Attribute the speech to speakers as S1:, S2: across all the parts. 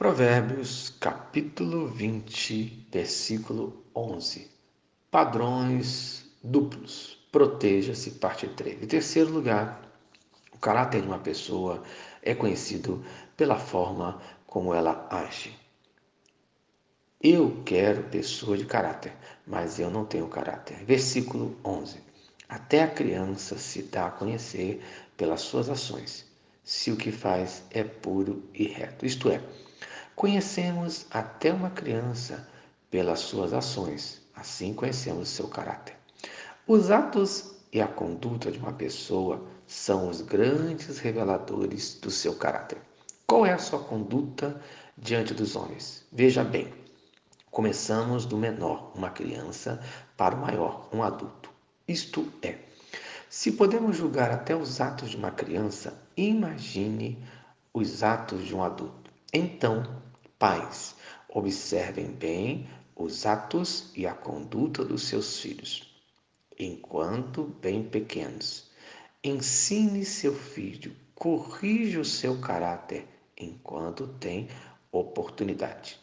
S1: Provérbios, capítulo 20, versículo 11. Padrões duplos. Proteja-se, parte 3. Em terceiro lugar, o caráter de uma pessoa é conhecido pela forma como ela age. Eu quero pessoa de caráter, mas eu não tenho caráter. Versículo 11. Até a criança se dá a conhecer pelas suas ações, se o que faz é puro e reto. Isto é, Conhecemos até uma criança pelas suas ações, assim conhecemos seu caráter. Os atos e a conduta de uma pessoa são os grandes reveladores do seu caráter. Qual é a sua conduta diante dos homens? Veja bem, começamos do menor, uma criança, para o maior, um adulto. Isto é, se podemos julgar até os atos de uma criança, imagine os atos de um adulto. Então, Pais, observem bem os atos e a conduta dos seus filhos, enquanto bem pequenos. Ensine seu filho, corrija o seu caráter enquanto tem oportunidade.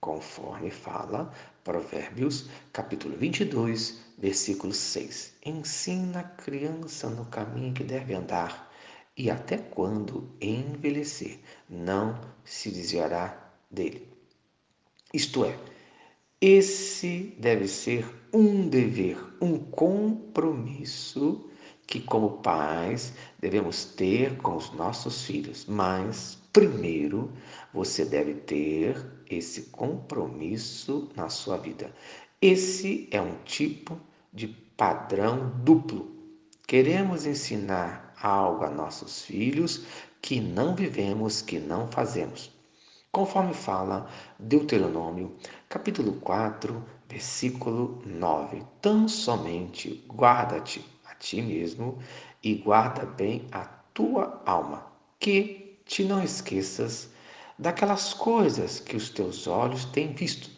S1: Conforme fala Provérbios, capítulo 22, versículo 6. Ensina a criança no caminho que deve andar, e até quando envelhecer, não se desviará dele. Isto é, esse deve ser um dever, um compromisso que, como pais, devemos ter com os nossos filhos. Mas, primeiro, você deve ter esse compromisso na sua vida. Esse é um tipo de padrão duplo. Queremos ensinar algo a nossos filhos que não vivemos, que não fazemos conforme fala Deuteronômio, capítulo 4, versículo 9. Tão somente guarda-te a ti mesmo e guarda bem a tua alma, que te não esqueças daquelas coisas que os teus olhos têm visto,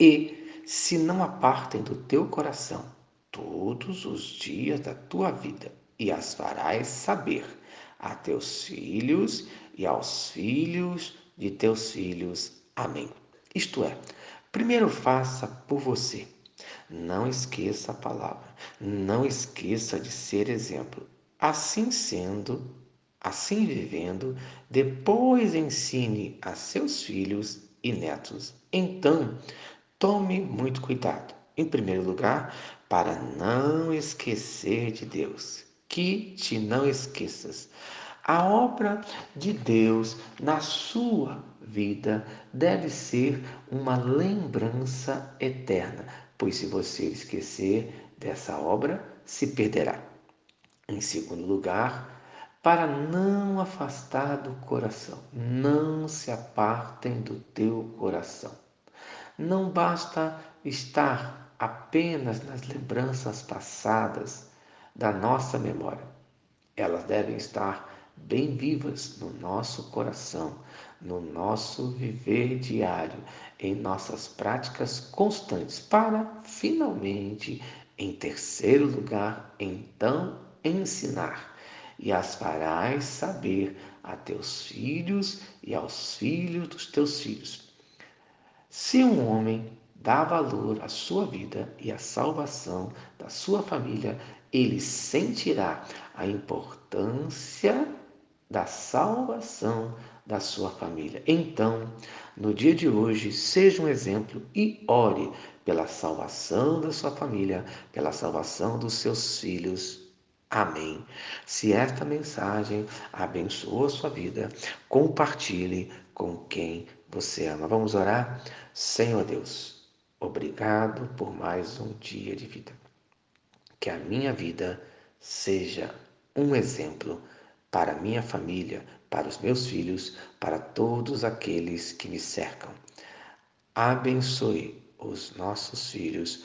S1: e se não apartem do teu coração todos os dias da tua vida, e as farás saber a teus filhos e aos filhos de teus filhos. Amém. Isto é, primeiro faça por você. Não esqueça a palavra. Não esqueça de ser exemplo. Assim sendo, assim vivendo, depois ensine a seus filhos e netos. Então, tome muito cuidado. Em primeiro lugar, para não esquecer de Deus. Que te não esqueças. A obra de Deus na sua vida deve ser uma lembrança eterna, pois se você esquecer dessa obra, se perderá. Em segundo lugar, para não afastar do coração, não se apartem do teu coração. Não basta estar apenas nas lembranças passadas da nossa memória. Elas devem estar bem vivas no nosso coração, no nosso viver diário, em nossas práticas constantes, para finalmente, em terceiro lugar, então ensinar. E as farás saber a teus filhos e aos filhos dos teus filhos. Se um homem dá valor à sua vida e à salvação da sua família, ele sentirá a importância da salvação da sua família. Então, no dia de hoje, seja um exemplo e ore pela salvação da sua família, pela salvação dos seus filhos. Amém. Se esta mensagem abençoou a sua vida, compartilhe com quem você ama. Vamos orar? Senhor Deus, obrigado por mais um dia de vida. Que a minha vida seja um exemplo para minha família, para os meus filhos, para todos aqueles que me cercam. Abençoe os nossos filhos,